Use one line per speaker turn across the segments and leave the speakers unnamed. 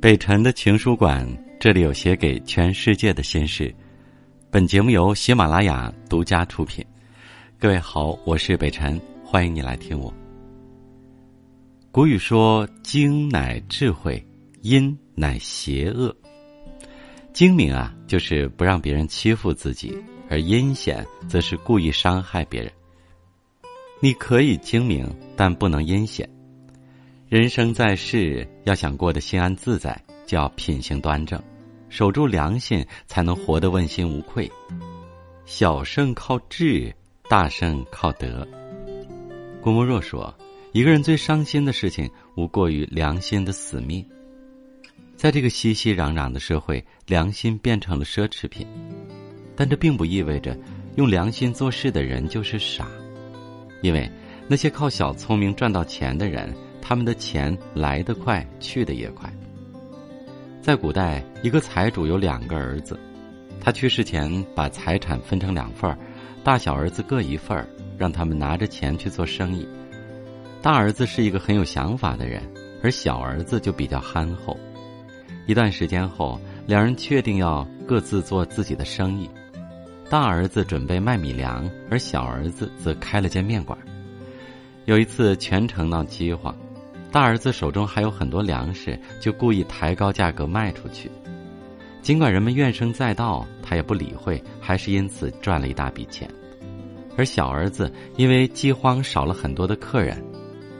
北辰的情书馆，这里有写给全世界的心事。本节目由喜马拉雅独家出品。各位好，我是北辰，欢迎你来听我。古语说：“精乃智慧，阴乃邪恶。”精明啊，就是不让别人欺负自己；而阴险，则是故意伤害别人。你可以精明，但不能阴险。人生在世，要想过得心安自在，就要品行端正，守住良心，才能活得问心无愧。小胜靠智，大胜靠德。郭沫若说：“一个人最伤心的事情，无过于良心的死命。”在这个熙熙攘攘的社会，良心变成了奢侈品，但这并不意味着用良心做事的人就是傻，因为那些靠小聪明赚到钱的人。他们的钱来得快，去的也快。在古代，一个财主有两个儿子，他去世前把财产分成两份儿，大小儿子各一份儿，让他们拿着钱去做生意。大儿子是一个很有想法的人，而小儿子就比较憨厚。一段时间后，两人确定要各自做自己的生意。大儿子准备卖米粮，而小儿子则开了间面馆。有一次，全城闹饥荒。大儿子手中还有很多粮食，就故意抬高价格卖出去。尽管人们怨声载道，他也不理会，还是因此赚了一大笔钱。而小儿子因为饥荒少了很多的客人，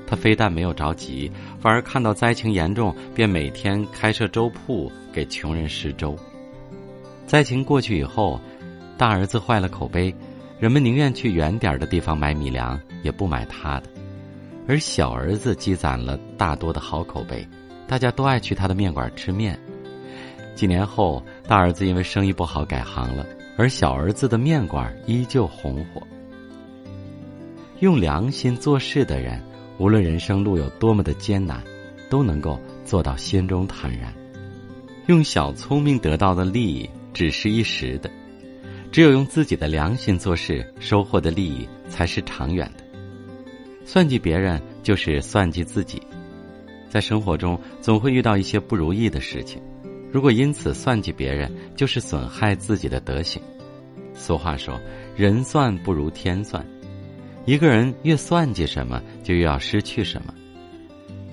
他非但没有着急，反而看到灾情严重，便每天开设粥铺给穷人施粥。灾情过去以后，大儿子坏了口碑，人们宁愿去远点的地方买米粮，也不买他的。而小儿子积攒了大多的好口碑，大家都爱去他的面馆吃面。几年后，大儿子因为生意不好改行了，而小儿子的面馆依旧红火。用良心做事的人，无论人生路有多么的艰难，都能够做到心中坦然。用小聪明得到的利益只是一时的，只有用自己的良心做事，收获的利益才是长远的。算计别人就是算计自己，在生活中总会遇到一些不如意的事情，如果因此算计别人，就是损害自己的德行。俗话说：“人算不如天算。”一个人越算计什么，就越要失去什么。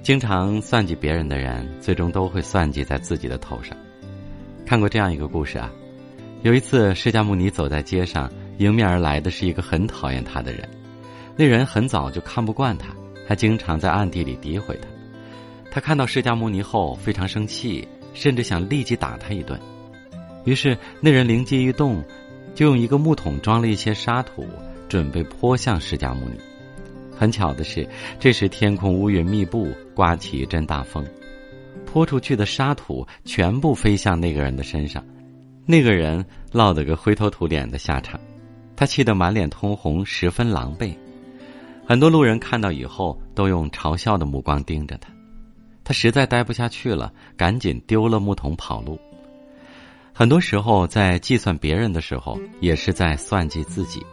经常算计别人的人，最终都会算计在自己的头上。看过这样一个故事啊，有一次释迦牟尼走在街上，迎面而来的是一个很讨厌他的人。那人很早就看不惯他，他经常在暗地里诋毁他。他看到释迦牟尼后非常生气，甚至想立即打他一顿。于是那人灵机一动，就用一个木桶装了一些沙土，准备泼向释迦牟尼。很巧的是，这时天空乌云密布，刮起一阵大风，泼出去的沙土全部飞向那个人的身上，那个人落得个灰头土脸的下场，他气得满脸通红，十分狼狈。很多路人看到以后，都用嘲笑的目光盯着他。他实在待不下去了，赶紧丢了木桶跑路。很多时候，在计算别人的时候，也是在算计自己，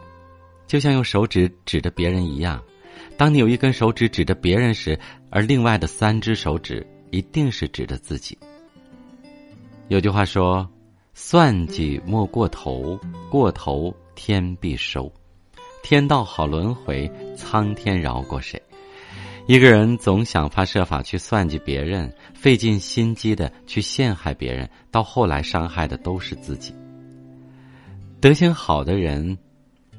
就像用手指指着别人一样。当你有一根手指指着别人时，而另外的三只手指一定是指着自己。有句话说：“算计莫过头，过头天必收。”天道好轮回，苍天饶过谁？一个人总想方设法去算计别人，费尽心机的去陷害别人，到后来伤害的都是自己。德行好的人，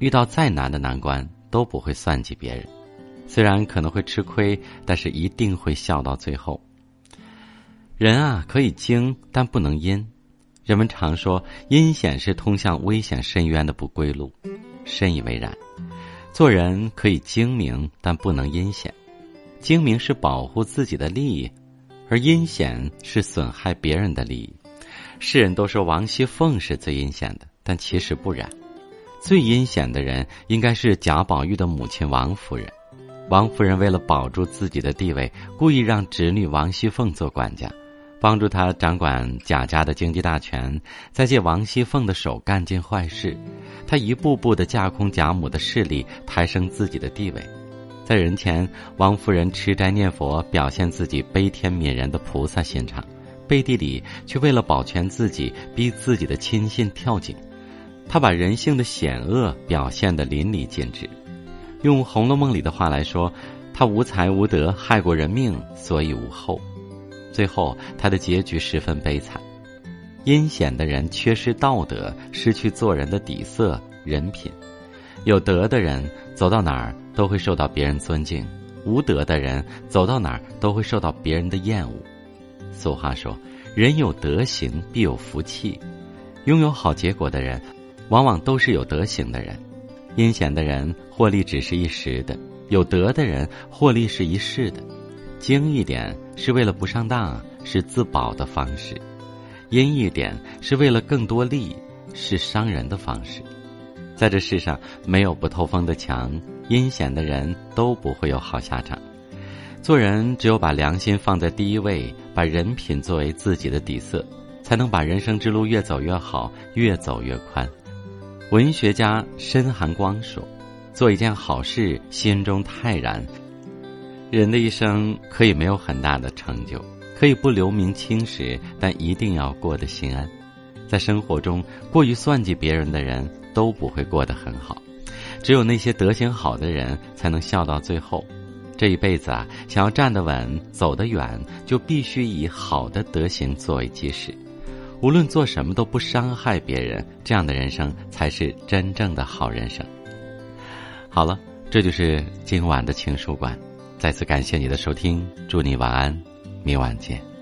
遇到再难的难关都不会算计别人，虽然可能会吃亏，但是一定会笑到最后。人啊，可以精，但不能阴。人们常说，阴险是通向危险深渊的不归路。深以为然，做人可以精明，但不能阴险。精明是保护自己的利益，而阴险是损害别人的利益。世人都说王熙凤是最阴险的，但其实不然。最阴险的人应该是贾宝玉的母亲王夫人。王夫人为了保住自己的地位，故意让侄女王熙凤做管家。帮助他掌管贾家的经济大权，再借王熙凤的手干尽坏事，他一步步的架空贾母的势力，抬升自己的地位。在人前，王夫人吃斋念佛，表现自己悲天悯人的菩萨心肠；背地里却为了保全自己，逼自己的亲信跳井。他把人性的险恶表现得淋漓尽致。用《红楼梦》里的话来说，他无才无德，害过人命，所以无后。最后，他的结局十分悲惨。阴险的人缺失道德，失去做人的底色、人品；有德的人走到哪儿都会受到别人尊敬，无德的人走到哪儿都会受到别人的厌恶。俗话说：“人有德行，必有福气。”拥有好结果的人，往往都是有德行的人。阴险的人获利只是一时的，有德的人获利是一世的。精一点是为了不上当，是自保的方式；阴一点是为了更多利，是伤人的方式。在这世上，没有不透风的墙，阴险的人都不会有好下场。做人只有把良心放在第一位，把人品作为自己的底色，才能把人生之路越走越好，越走越宽。文学家申寒光说：“做一件好事，心中泰然。人的一生可以没有很大的成就，可以不留名青史，但一定要过得心安。在生活中，过于算计别人的人都不会过得很好。只有那些德行好的人，才能笑到最后。这一辈子啊，想要站得稳、走得远，就必须以好的德行作为基石。”无论做什么都不伤害别人，这样的人生才是真正的好人生。好了，这就是今晚的情书馆。再次感谢你的收听，祝你晚安，明晚见。